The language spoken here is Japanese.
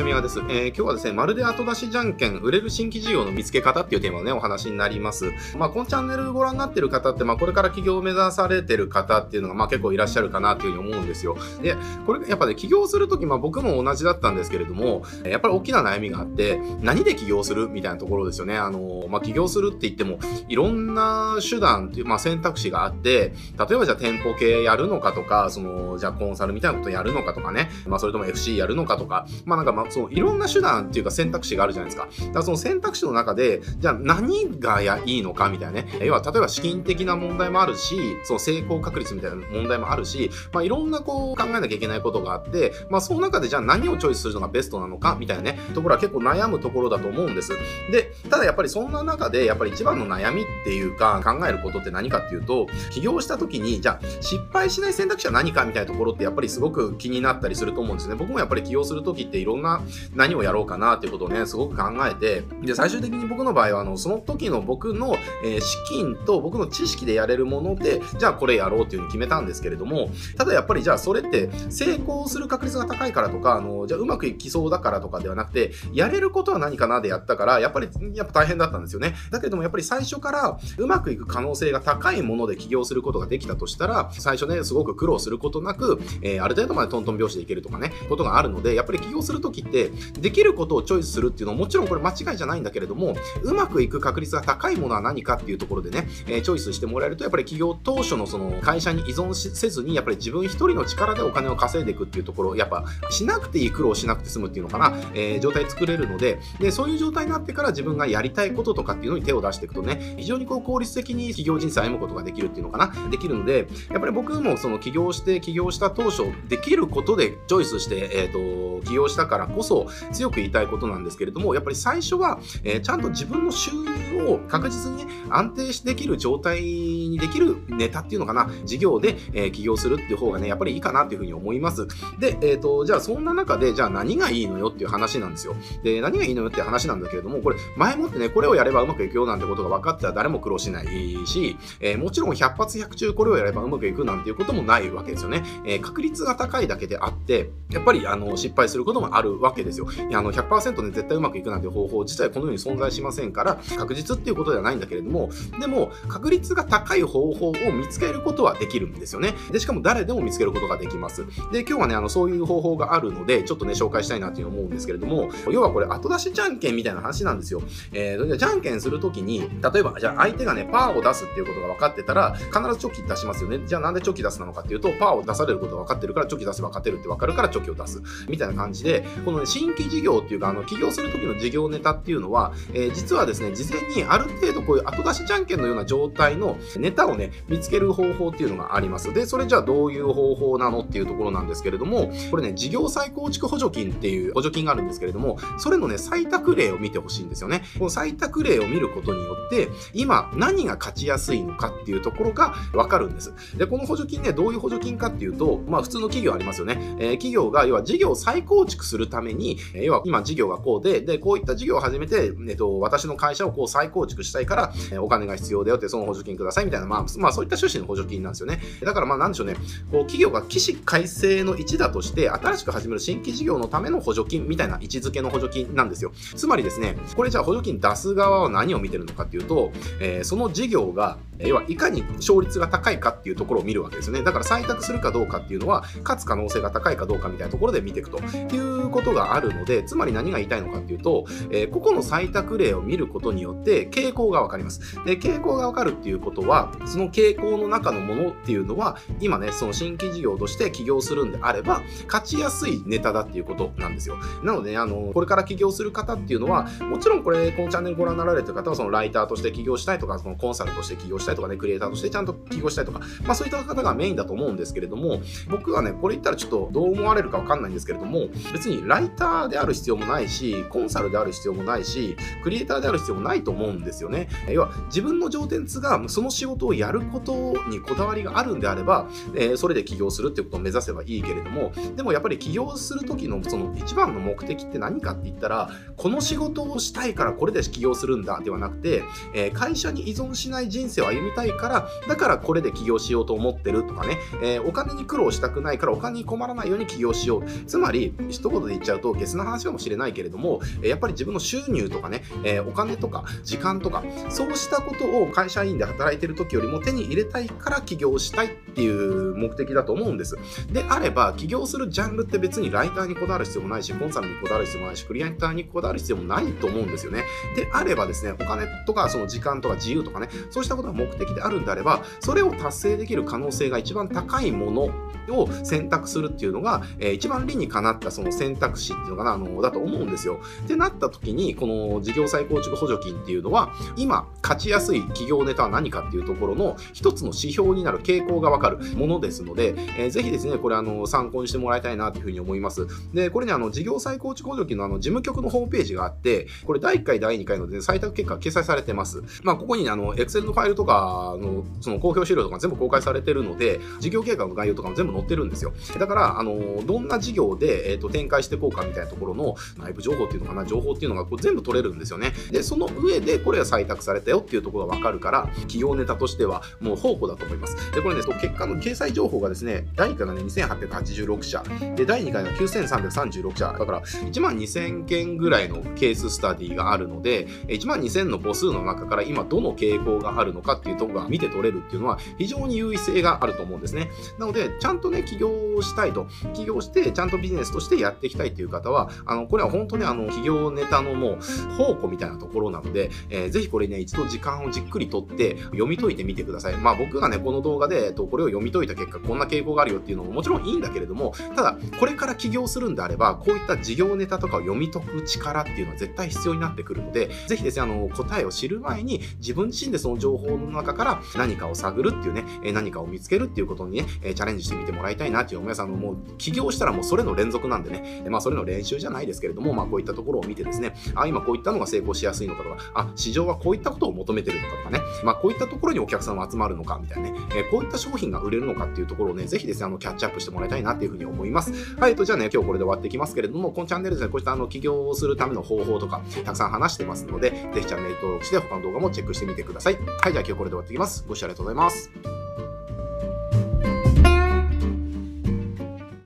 ちはです、えー、今日はですね、まるで後出しじゃんけん、売れる新規事業の見つけ方っていうテーマのね、お話になります。まあ、このチャンネルご覧になってる方って、まあ、これから起業を目指されてる方っていうのが、まあ、結構いらっしゃるかなっていうふうに思うんですよ。で、これ、やっぱね、起業するとき、まあ、僕も同じだったんですけれども、やっぱり大きな悩みがあって、何で起業するみたいなところですよね。あの、まあ、起業するって言っても、いろんな手段っていう、まあ、選択肢があって、例えばじゃあ店舗系やるのかとか、その、じゃあコンサルみたいなことやるのかとかね、まあ、それとも FC やるのかとか、まあ、なんか、まあ、そう、いろんな手段っていうか選択肢があるじゃないですか。だからその選択肢の中で、じゃあ何がやいいのかみたいなね。要は、例えば資金的な問題もあるし、その成功確率みたいな問題もあるし、まあ、いろんなこう考えなきゃいけないことがあって、まあ、その中でじゃあ何をチョイスするのがベストなのかみたいなね、ところは結構悩むところだと思うんです。で、ただやっぱりそんな中で、やっぱり一番の悩みっていうか、考えることって何かっていうと、起業した時に、じゃあ失敗しない選択肢は何かみたいなところってやっぱりすごく気になったりすると思うんですね。僕もやっぱり起業する時っていろんな何をやろうかなっていうことをね、すごく考えて、で、最終的に僕の場合は、あの、その時の僕の、えー、資金と僕の知識でやれるもので、じゃあこれやろうっていうふうに決めたんですけれども、ただやっぱりじゃあそれって成功する確率が高いからとか、あの、じゃあうまくいきそうだからとかではなくて、やれることは何かなでやったから、やっぱり、やっぱ大変だったんですよね。だけどもやっぱり最初からうまくいく可能性が高いもので起業することができたとしたら、最初ね、すごく苦労することなく、えー、ある程度までトントン拍子でいけるとかね、ことがあるので、やっぱり起業するときって、できることをチョイスするっていうのはもちろんこれ間違いじゃないんだけれども、うまくいく確率が高いものは何かっていうところでね、えー、チョイスしてもらえると、やっぱり企業当初のその会社に依存せずに、やっぱり自分一人の力でお金を稼いでいくっていうところ、やっぱしなくていい苦労しなくて済むっていうのかな、えー、状態作れるので、で、そういう状態になってから自分がやりたいこととかっていうのに手を出していくとね、非常にこう効率的に企業人生を歩むことができるっていうのかな、できるので、やっぱり僕もその起業して、起業した当初、できることでチョイスして、えっ、ー、と、起業したからこそ強く言いたいことなんですけれども、やっぱり最初は、えー、ちゃんと自分の収入を確実にね、安定してできる状態にできるネタっていうのかな、事業で、えー、起業するっていう方がね、やっぱりいいかなっていうふうに思います。で、えっ、ー、と、じゃあそんな中で、じゃあ何がいいのよっていう話なんですよ。で、何がいいのよっていう話なんだけれども、これ、前もってね、これをやればうまくいくよなんてことが分かっては誰も苦労しないし、えー、もちろん100発100中これをやればうまくいくなんていうこともないわけですよね。えー、確率が高いだけであって、やっぱりあの失敗することもあるわけですよ。いやあの100%で絶対うまくいくなんて方法自体このように存在しませんから、確実っていうことではないんだけれども、でも確率が高い方法を見つけることはできるんですよね。で、しかも誰でも見つけることができます。で、今日はね、あのそういう方法があるので、ちょっとね、紹介したいなっていう思うんですけれども、要はこれ後出しじゃんけんみたいな話なんですよ。えー、じゃんけんするときに、例えば、じゃあ相手がね、パーを出すっていうことが分かってたら、必ずチョキ出しますよね。じゃあなんでチョキ出すなのかっていうと、パーを出されることが分かってるから、チョキ出せば勝てるって分かるから、チョキを出す。みたいな感じで、このね、新規事業っていうか、あの、起業する時の事業ネタっていうのは、えー、実はですね、事前にある程度こういう後出しじゃんけんのような状態のネタをね、見つける方法っていうのがあります。で、それじゃあどういう方法なのっていうところなんですけれども、これね、事業再構築補助金っていう補助金があるんですけれども、それのね、採択例を見てほしいんですよね。この採択例を見ることによって、今何が勝ちやすいのかっていうところがわかるんです。で、この補助金ね、どういう補助金かっていうと、まあ普通の企業ありますよね。えー、企業が、要は事業再構築するために、えー、要は今事業がこうで、で、こういった事業を始めて、えっと、私の会社をこう再構築したいから、お金が必要だよって、その補助金くださいみたいな、まあ、まあそういった趣旨の補助金なんですよね。だからまあなんでしょうね、こう企業が起死回生の一打として、新しく始める新規事業のための補助金みたいな位置づけの補助金なんですよ。つまりですね、これじゃあ補助金出す側は何を見てるのかっていうと、えー、その事業が要はいかに勝率が高いかっていうところを見るわけですよね。だから採択するかどうかっていうのは、勝つ可能性が高いかどうかみたいなところで見ていくということがあるので、つまり何が言いたいのかっていうと、えー、個々の採択例を見ることによって傾向がわかります。で、傾向がわかるっていうことは、その傾向の中のものっていうのは、今ね、その新規事業として起業するんであれば、勝ちやすいネタだっていうことなんですよ。なので、ね、あの、これから起業する方っていうのは、もちろんこれ、このチャンネルご覧になられてる方は、そのライターとして起業したいとか、そのコンサルとして起業したいとかね、クリエイターとしてちゃんと起業したいとか、まあそういった方がメインだと思うんですけれども、僕はね、これ言ったらちょっとどう思われるかわかんないんですけれども、別にライターである必要もないし、コンサルである必要もないし、クリエイターである必要もないと思うんですよね。要は、自分の上天津がその仕事をやることにこだわりがあるんであれば、えー、それで起業するっていうことを目指せばいいけれども、でもやっぱり起業する時のその一番の目的って何かって言ったら、この仕事をしたいからこれで起業するんだではなくて、えー、会社に依存しない人生を歩みたいから、だからこれで起業しようと思ってるとかね、えー、お金に苦労したくないからお金に困らないように起業しよう。つまり、一言で言っちゃうと、ゲスな話かもしれないけれども、やっぱり自分の収入とかね、えー、お金とか時間とか、そうしたことを会社員で働いてる時よりも手に入れたいから起業したいっていう目的だと思うんです。であれば、起業するジャンルって別にライターにこだわる必要もないし、コンサルにこだわる必要もないし、クリエイターにこだわる必要もないと思うんですよね。であればですね、お金とかその時間とか自由とかね、そうしたことが目的であるんであれば、それを達成できる可能性が一番高いものを選択するっていうのが、えー、一番理にかなったその選択肢っていうのかな、あの、だと思うんですよ。ってなった時に、この事業再構築補助金っていうのは、今、勝ちやすい企業ネタは何かっていうところの一つの指標になる傾向がわかるものですので、えー、ぜひですね、これあの、参考にしてもらいたいなというふうに思います。で、これね、あの、事業再構築補助金のあの、事務局のホームページがあって、これ第1回、第2回の、ね、採択結果が掲載されてます。まあ、ここに、ね、あの、Excel のファイルとかの、その公表資料とか全部公開されてるので、事業計画の概要とかも全部載ってるんですよ。だから、あの、どんな事業で、えっ、ー、と、展開していこうかみたいなところの内部情報っていうのかな、情報っていうのがこう全部取れるんですよね。で、その上で、これが採択されたよっていうところがわかるから、企業ネタとしてはもう宝庫だと思います。で、これね、結果の掲載情報がですね、第1回がね、2886社、で、第2回が9336社、だから1万2000件ぐらいのケーススタディがあるので、1万2000の母数の中から今どの傾向があるのかっていうとこが見て取れるっていうのは非常に優位性があると思うんですね。なので、ちゃんとね、起業したいと、起業してちゃんとビジネスとしてやっていきたいっていう方は、あの、これは本当にあの、企業ネタのもう宝庫みたいなところなので、えー、ぜひこれね、一度時間をじっくりとって読み解いてみてください。まあ僕がね、この動画で、えっと、これを読み解いた結果、こんな傾向があるよっていうのももちろんいいんだけれども、ただ、これから起業するんであれば、こういった事業ネタとかを読み解く力っていうのは絶対必要になってくるので、ぜひですね、あの、答えを知る前に、自分自身でその情報のの中から何かを探るっていうね、何かを見つけるっていうことにね、チャレンジしてみてもらいたいなっていう皆さんのもう、起業したらもうそれの連続なんでね、まあそれの練習じゃないですけれども、まあこういったところを見てですね、あ、今こういったのが成功しやすいのかとか、あ、市場はこういったことを求めてるのかとかね、まあこういったところにお客さんは集まるのかみたいなね、えこういった商品が売れるのかっていうところをね、ぜひですね、あの、キャッチアップしてもらいたいなっていうふうに思います。はい、と、じゃあね、今日これで終わっていきますけれども、このチャンネルですね、こういったあの、起業をするための方法とか、たくさん話してますので、ぜひチャンネル登録して他の動画もチェックしてみてください。はい、じゃあ今日これで終わっていきます。ご視聴ありがとうございます。